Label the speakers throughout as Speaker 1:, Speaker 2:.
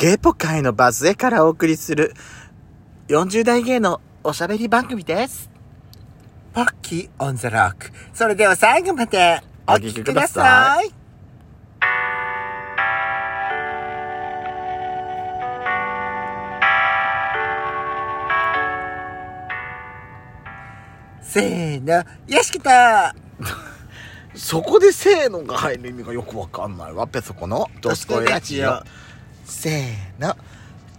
Speaker 1: ゲイポ界のバスへからお送りする40代芸のおしゃべり番組です。
Speaker 2: ポッキーオンザロック。それでは最後までお聞きください。せーの、よしきた
Speaker 1: そこでせーのが入る意味がよくわかんないわ。ペソコのドスコイラジオ。せーの。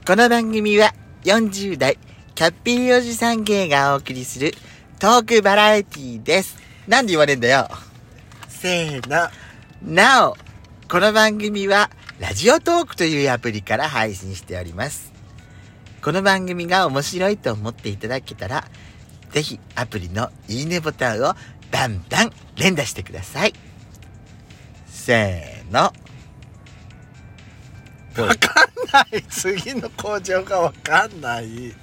Speaker 1: この番組は40代キャッピーおじさん芸がお送りするトークバラエティです。なんで言われんだよ。
Speaker 2: せーの、
Speaker 1: なお、この番組はラジオトークというアプリから配信しております。この番組が面白いと思っていただけたら、ぜひアプリのいいねボタンをバンバン連打してください。せーの。
Speaker 2: わかんない。次の工場がわかんない。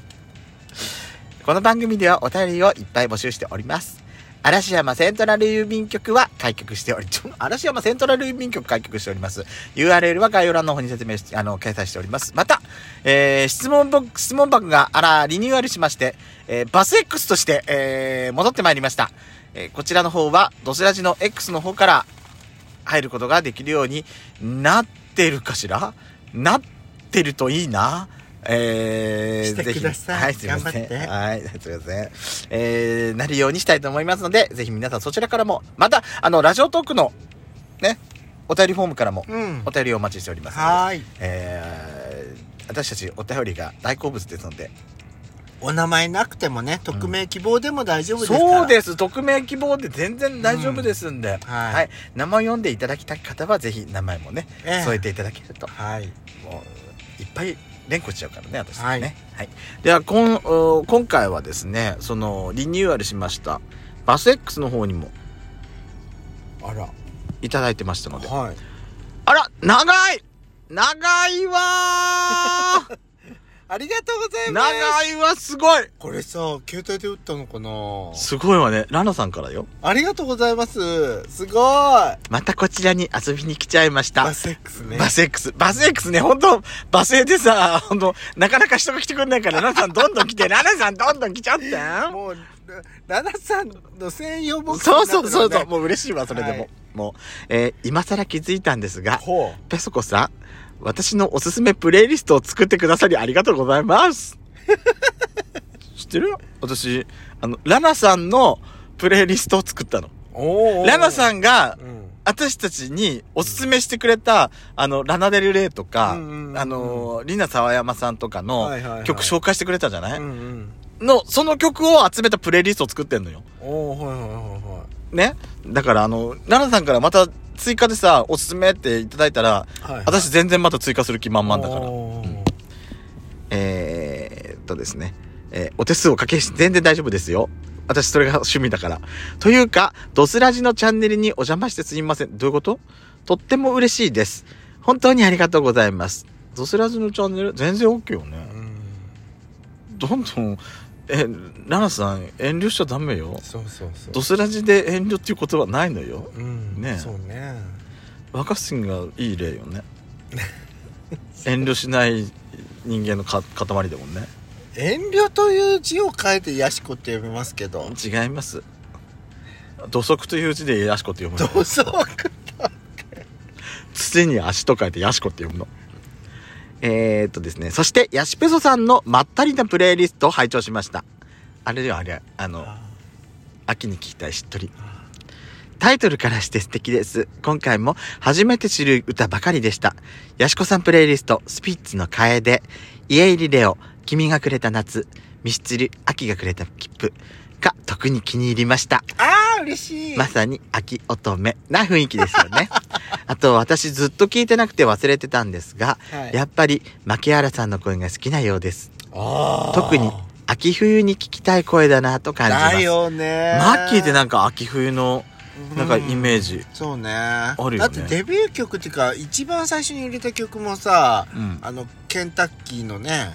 Speaker 1: この番組ではお便りをいっぱい募集しております。嵐山セントラル郵便局は開局しており、ちょ嵐山セントラル郵便局開局しております。URL は概要欄の方に説明し、あの、掲載しております。また、えー、質問ボック、質問箱が、あら、リニューアルしまして、えー、バス X として、えー、戻ってまいりました。えー、こちらの方は、ドスラジの X の方から入ることができるようになってるかしら？なってるといいな。えー、ぜひはい、すいません。はい、すいません。えー、なるようにしたいと思いますので、ぜひ皆さんそちらからも、また、あの、ラジオトークの、ね、お便りフォームからも、
Speaker 2: うん
Speaker 1: お。便りをお待ちしておりますので、
Speaker 2: はーい。
Speaker 1: えー、私たちお便りが大好物ですので、
Speaker 2: お名前なくてもね、匿名希望でも大丈夫ですから。
Speaker 1: そうです。匿名希望で全然大丈夫ですんで、
Speaker 2: はい
Speaker 1: はい。名前を読んでいただきたい方は、ぜひ名前もね、
Speaker 2: ええ
Speaker 1: 添えていただけると、
Speaker 2: はい。
Speaker 1: もう、いっぱい連呼しちゃうからね、私ね。
Speaker 2: はい
Speaker 1: はい。では、こん、お今回はですね、その、リニューアルしました、バス X の方にも
Speaker 2: あら。
Speaker 1: いただいてましたので、
Speaker 2: はい。
Speaker 1: あら、長い長いわー
Speaker 2: ありがとうございます。
Speaker 1: 長いわ、すごい
Speaker 2: これさ、携帯で打ったのかな？
Speaker 1: すごいわね。ラナさんからよ。
Speaker 2: ありがとうございます。すごい。
Speaker 1: またこちらに遊びに来ちゃいました。
Speaker 2: バス X ね。
Speaker 1: バス X。バス X ね、本当バス A でさ、本当なかなか人が来てくんないから、ラナさんどんどん来て、ラナさんどんどん来ちゃって。
Speaker 2: もう、ラナさんの専用ボックス
Speaker 1: そうそうそうそう、もう嬉しいわ、それでも。
Speaker 2: はい
Speaker 1: もう、えー今更気づいたんですが、ペソコさん、私のおすすめプレイリストを作ってくださりありがとうございます。知ってる私、あの、ラナさんのプレイリストを作ったの。
Speaker 2: お
Speaker 1: ラナ。さんが
Speaker 2: う、ん。
Speaker 1: 私たちにおすすめしてくれた、あの、ラナデルレイとか、
Speaker 2: うんうんうん
Speaker 1: あの、リナ沢山さんとかの曲紹介してくれたじゃない、
Speaker 2: うんうん。
Speaker 1: の、その曲を集めたプレイリストを作ってんのよ。
Speaker 2: おー、はいはいはいは
Speaker 1: ね？だからあの、ラナさんからまた追加でさ、おすすめっていただいたら、
Speaker 2: い。はい。
Speaker 1: 私全然また追加する気満々だから。
Speaker 2: おー
Speaker 1: えーっとですね。えーお手数をかけし、全然大丈夫ですよ。私それが趣味だから。というか、ドスラジのチャンネルにお邪魔してすみません。どういうこと？とっても嬉しいです。本当にありがとうございます。ドスラジのチャンネル？全然 OK よね。
Speaker 2: うん。
Speaker 1: どんどん、え、ラナさん遠慮しちゃダメよ。
Speaker 2: そうそうそう。
Speaker 1: ドスラジで遠慮っていう言葉ないのよ。
Speaker 2: うん。
Speaker 1: ね
Speaker 2: そうね。
Speaker 1: 若新がいい例よね。遠慮しない人間のか塊だもんね。
Speaker 2: 遠慮という字を書いてヤシコって読みますけど。
Speaker 1: 違います。土足という字でヤシコって読むの。
Speaker 2: 土足
Speaker 1: 土に足と書いてヤシコって読むの。えー、っとですね。そして、ヤシペソさんのまったりなプレイリストを拝聴しました。あれだよ、あれ。あの、秋に聞きたいしっとり。タイトルからして素敵です。今回も初めて知る歌ばかりでした。ヤシコさんプレイリスト、スピッツの楓、家入りレオ、君がくれた夏、ミスチル、秋がくれた切符が特に気に入りました。
Speaker 2: あー、嬉しい。
Speaker 1: まさに秋乙女な雰囲気ですよね。あと私ずっと聞いてなくて忘れてたんですが、
Speaker 2: はい
Speaker 1: やっぱり牧原さんの声が好きなようです。特に秋冬に聞きたい声だなと感じます。
Speaker 2: だよね
Speaker 1: マッキーってなんか秋冬のなんかイメージ。
Speaker 2: そうね
Speaker 1: るよね
Speaker 2: だってデビュー曲っていうか一番最初に入れた曲もさ
Speaker 1: うん。
Speaker 2: あのケンタッキーのね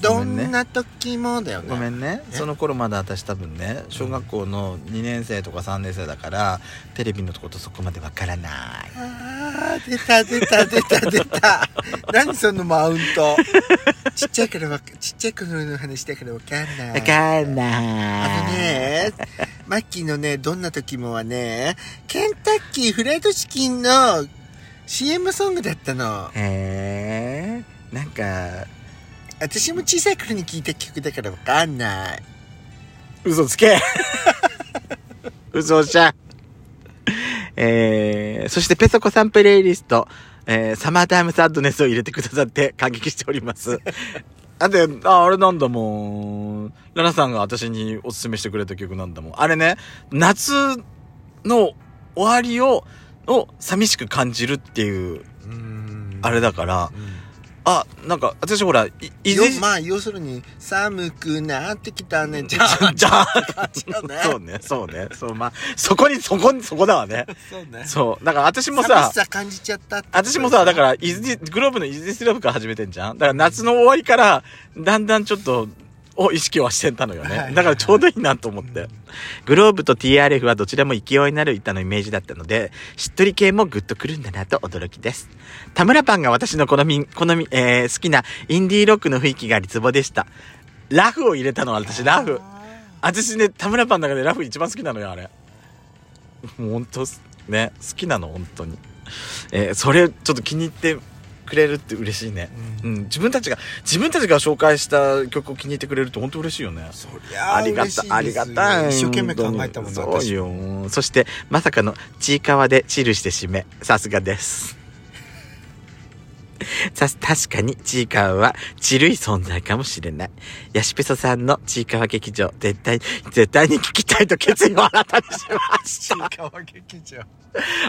Speaker 2: ど
Speaker 1: ん
Speaker 2: な時もだよね
Speaker 1: ごめんね
Speaker 2: え？
Speaker 1: その頃まだ私多分ね小学校の2年生とか3年生だからテレビのことそこまでわからない
Speaker 2: あー、出た出た出た出た。何そのマウント？ちっちゃいからわか、ちっちゃい頃の話だからわかんない。
Speaker 1: わかん
Speaker 2: あ
Speaker 1: ない。
Speaker 2: のね、マッキーのね、どんな時もはね、ケンタッキーフライドチキンの CM ソングだったの。
Speaker 1: へえ。なんか、
Speaker 2: 私も小さい頃に聴いた曲だからわかんない。
Speaker 1: 嘘つけ 嘘じゃん。えー、そしてペソコさんプレイリスト、えー、サマータイムサッドネスを入れてくださって感激しております。あで、あ、あれなんだもん。ラナさんが私におすすめしてくれた曲なんだもん。あれね、夏の終わりを、を寂しく感じるっていう、
Speaker 2: うん
Speaker 1: あれだから、
Speaker 2: うん
Speaker 1: あ、なんか、私ほら、い、い
Speaker 2: まあ、要するに、寒くなってきたね。じ
Speaker 1: じゃあ、じゃあ、
Speaker 2: そうね
Speaker 1: そうね、そうね、そう、まあ、そこに、そこに、そこだわね。
Speaker 2: そうね。
Speaker 1: そう。だから私も
Speaker 2: 寒
Speaker 1: さ、
Speaker 2: さ感じちゃった
Speaker 1: 私もさ、だから、イズディ、グローブのイズディスローブから始めてんじゃんだから夏の終わりから、だんだんちょっと、を意識はしてたのよね。だからちょうどいいなと思って。グローブと TRF はどちらも勢いになる板のイメージだったので、しっとり系もグッとくるんだなと驚きです。田村パンが私の好み、好み、えー、好きなインディーロックの雰囲気がリツボでした。ラフを入れたのは私、ラフ。私ね、田村パンの中でラフ一番好きなのよ、あれ。もう本当ね、好きなの、本当に。えーそれ、ちょっと気に入ってくれるって嬉しいね。
Speaker 2: う
Speaker 1: うんん、自分たちが、自分たちが紹介した曲を気に入ってくれると本当嬉しいよね。
Speaker 2: そりゃあ
Speaker 1: ありがた、ありがたい。
Speaker 2: 一生懸命考えたもんね
Speaker 1: そうよ。そして、まさかの、ちいかわでチルして締め。さすがです。さ、確かに、ちいかわは、ちるい存在かもしれない。ヤシペソさんのちいかわ劇場、絶対、絶対に聞きたいと決意を新たにしまし
Speaker 2: ち
Speaker 1: た。
Speaker 2: いかわ劇場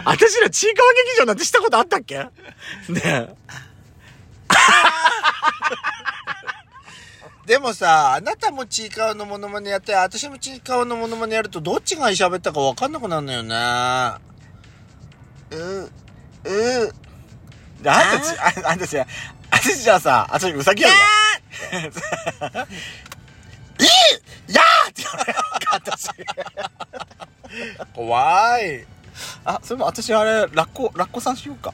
Speaker 1: 私らちいかわ劇場なんてしたことあったっけ？ねえ。
Speaker 2: でもさあなたもちいかわのモノマネやって私もちいかわのモノマネやるとどっちが喋ったか分かんなくなるのよねうう
Speaker 1: であんたち、ああんたち、私じゃあさ、私うさぎやるわ。えいやーって言われる私。
Speaker 2: 怖い
Speaker 1: あ、それも私あれ、ラッコ、ラッコさんしようか。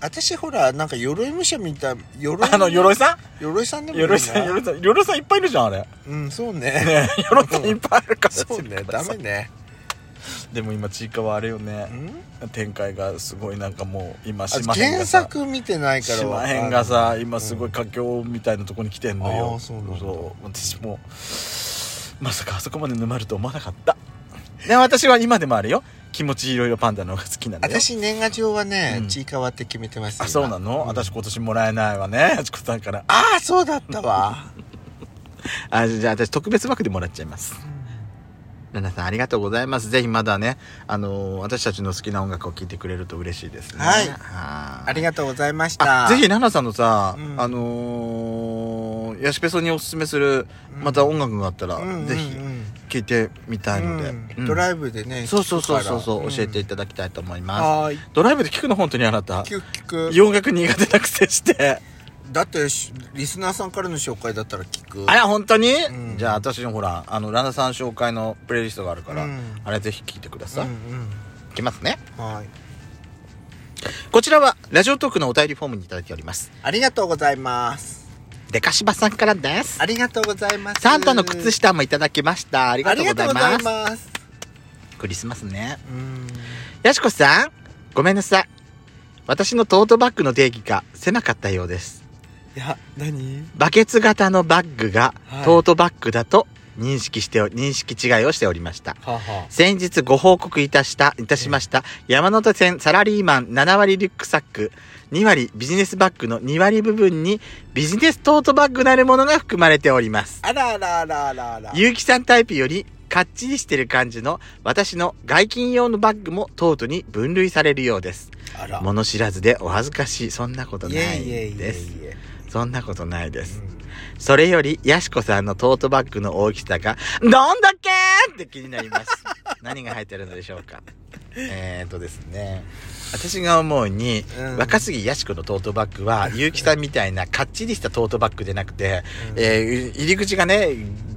Speaker 2: 私ほらなんか鎧武者みたい鎧
Speaker 1: あの、鎧さ
Speaker 2: 鎧さんで
Speaker 1: ん
Speaker 2: もいいな
Speaker 1: 鎧さん、鎧さん、鎧さんいっぱいいるじゃん、あれ。
Speaker 2: うんそうね
Speaker 1: ね鎧さんいっぱいいるから。
Speaker 2: そうねダメね
Speaker 1: でも今、ちいかわあれよね。
Speaker 2: ん？
Speaker 1: 展開がすごいなんかもう、今、
Speaker 2: あ
Speaker 1: 島編がさ。
Speaker 2: 原作見てないから
Speaker 1: 島編がさ、今すごい佳境みたいなとこに来てんのよ。
Speaker 2: うなんだ
Speaker 1: そう。私も、まさかあそこまで沼ると思わなかった。で、私は今でもあるよ。気持ちいろいろパンダの方が好きなんだよ。
Speaker 2: 私年賀状はね、
Speaker 1: うん
Speaker 2: ちいかわって決めてます
Speaker 1: あ、そうなの、
Speaker 2: うん
Speaker 1: 私今年もらえないわね。あちこさんから。
Speaker 2: ああそうだったわ
Speaker 1: あ、じゃあ私特別枠でもらっちゃいます。ラナさんありがとうございます。ぜひまだね、あのー私たちの好きな音楽を聴いてくれると嬉しいですね。
Speaker 2: はい
Speaker 1: は
Speaker 2: ありがとうございました
Speaker 1: あぜひラナさんのさ、
Speaker 2: うん
Speaker 1: あのー、ヤシペソにおすすめする、また音楽があったら、
Speaker 2: うん
Speaker 1: ぜひ聴いてみたいので。
Speaker 2: うん
Speaker 1: うん
Speaker 2: ドライブでね
Speaker 1: そうそうそうそうそう、教えてい
Speaker 2: た
Speaker 1: ただきたいと思います。ドライブで聞くの本当にあなた。
Speaker 2: 聞く聞く
Speaker 1: 洋楽苦手なくせして。
Speaker 2: だってしリスナーさんからの紹介だったら聞く
Speaker 1: あら、本当に、
Speaker 2: ん
Speaker 1: じゃあ私のほら、あの、ラナさん紹介のプレイリストがあるから、
Speaker 2: うん
Speaker 1: あれぜひ聞いてください。
Speaker 2: うん
Speaker 1: いきますね。
Speaker 2: うんはい
Speaker 1: こちらは、ラジオトークのお便りフォームにいただいております。
Speaker 2: ありがとうございます
Speaker 1: デカシバさんからです。
Speaker 2: ありがとうございます
Speaker 1: サンタの靴下もいただきました。あり
Speaker 2: あ
Speaker 1: がとうございうます。
Speaker 2: ざいます
Speaker 1: クリスマスね。
Speaker 2: うん
Speaker 1: やしこさん、ごめんなさい。私のトートバッグの定義が狭かったようです。
Speaker 2: いや何？
Speaker 1: バケツ型のバッグが
Speaker 2: はい
Speaker 1: トートバッグだと認識してお、認識違いをしておりました。
Speaker 2: はは
Speaker 1: 先日ご報告いたした、いたしました、山手線サラリーマン7割リュックサック、2割ビジネスバッグの2割部分にビジネストートバッグなるものが含まれております。
Speaker 2: あらあらあらあらあら
Speaker 1: ゆうきさんタイプよりかっちりしてる感じの私の外勤用のバッグもトートに分類されるようです。
Speaker 2: あら
Speaker 1: 物知らずでお恥ずかしい。そんなことない
Speaker 2: いえいえいえい
Speaker 1: です。
Speaker 2: え
Speaker 1: そんなことないです。
Speaker 2: うん
Speaker 1: それより、やしこさんのトートバッグの大きさが、どんだけって気になります。何が入ってるのでしょうか。えーとですね。私が思うに、
Speaker 2: うん
Speaker 1: 若杉やしこのトートバッグは、ゆうきさんみたいなかっちりしたトートバッグでなくて、えー入り口がね、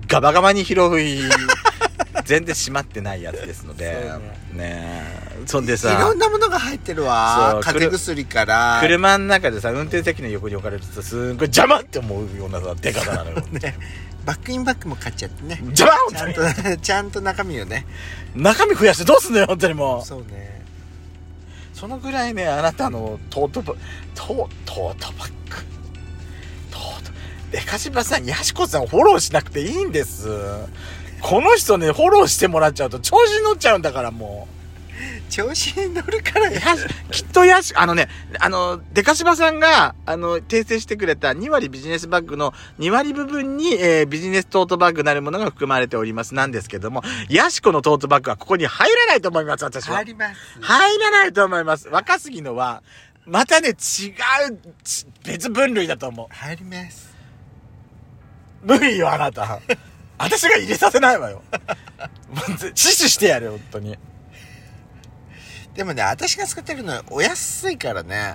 Speaker 1: ガバガバに広い、全然閉まってないやつですのでね。え。そんで
Speaker 2: いろ
Speaker 1: さ
Speaker 2: んなものが入ってるわ。
Speaker 1: そう
Speaker 2: 風邪薬から。
Speaker 1: 車の中でさ運転席の横に置かれるとすんごい邪魔って思うようなさでかさなのよ。
Speaker 2: ね。バックインバックも買っちゃってね。
Speaker 1: 邪魔本
Speaker 2: ちゃんと ちゃんと中身をね。
Speaker 1: 中身増やしてどうすんのよ本当にもう。
Speaker 2: そうね。
Speaker 1: そのぐらいねあなたのトートバトートートバッグ。トートでかしばさんやしこさんフォローしなくていいんですこの人ねフォローしてもらっちゃうと調子に乗っちゃうんだからも
Speaker 2: 調子に乗るから
Speaker 1: うやしきっとやしあのねあのでかしばさんがあの訂正してくれた2割ビジネスバッグの2割部分に、えービジネストートバッグなるものが含まれておりますなんですけどもやしこのトートバッグはここに入らないと思います私は
Speaker 2: 入ります
Speaker 1: 入らないと思います。若杉のは、またね、違う、ち別分類だと思
Speaker 2: 入ります
Speaker 1: う。無理よ、あなた。私が入れさせないわよ。死守してやるよ、本当に。
Speaker 2: でもね私が使ってるのはお安いからね。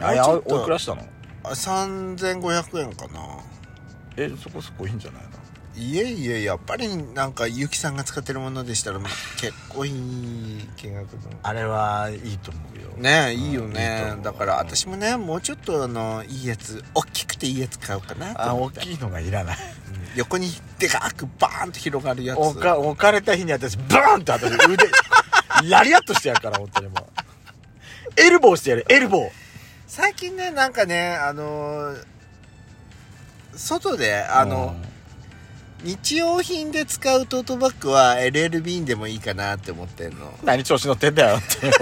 Speaker 1: あ、いや、おいくらしたの？
Speaker 2: あ3500円かな。
Speaker 1: え、そこそこいいんじゃないの？
Speaker 2: いえいえやっぱりなんかゆきさんが使ってるものでしたらまあ結構いい金額の
Speaker 1: あれはいいと思うよ。
Speaker 2: ねいいよ
Speaker 1: うんいい
Speaker 2: だから私もねもうちょっとあのいいやつ大きくていいやつ買おうかなと
Speaker 1: あ、大きいのがいらない。
Speaker 2: うん横にでかくバーンと広がるやつ
Speaker 1: 置か、置かれた日に私、バーンって私腕、ラリアットしてやるから、本当にもう。エルボーしてやる、エルボー。
Speaker 2: 最近ねなんかねあのー外であの、日用品で使うトートバッグは LL ビンでもいいかなって思ってんの
Speaker 1: 何調子乗ってんだよってよ。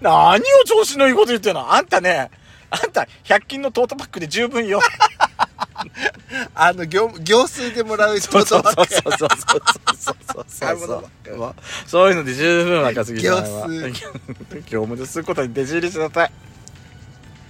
Speaker 1: 何を調子のいいこと言ってんの？あんたね、あんた100均のトートバッグで十分よ。
Speaker 2: あの業業数でもらう
Speaker 1: そうそうそうそうそうそう
Speaker 2: 買い物ばっかり
Speaker 1: そうそういうので十分若すぎさんは。
Speaker 2: 業数
Speaker 1: 業務ですることに弟子入りしなさい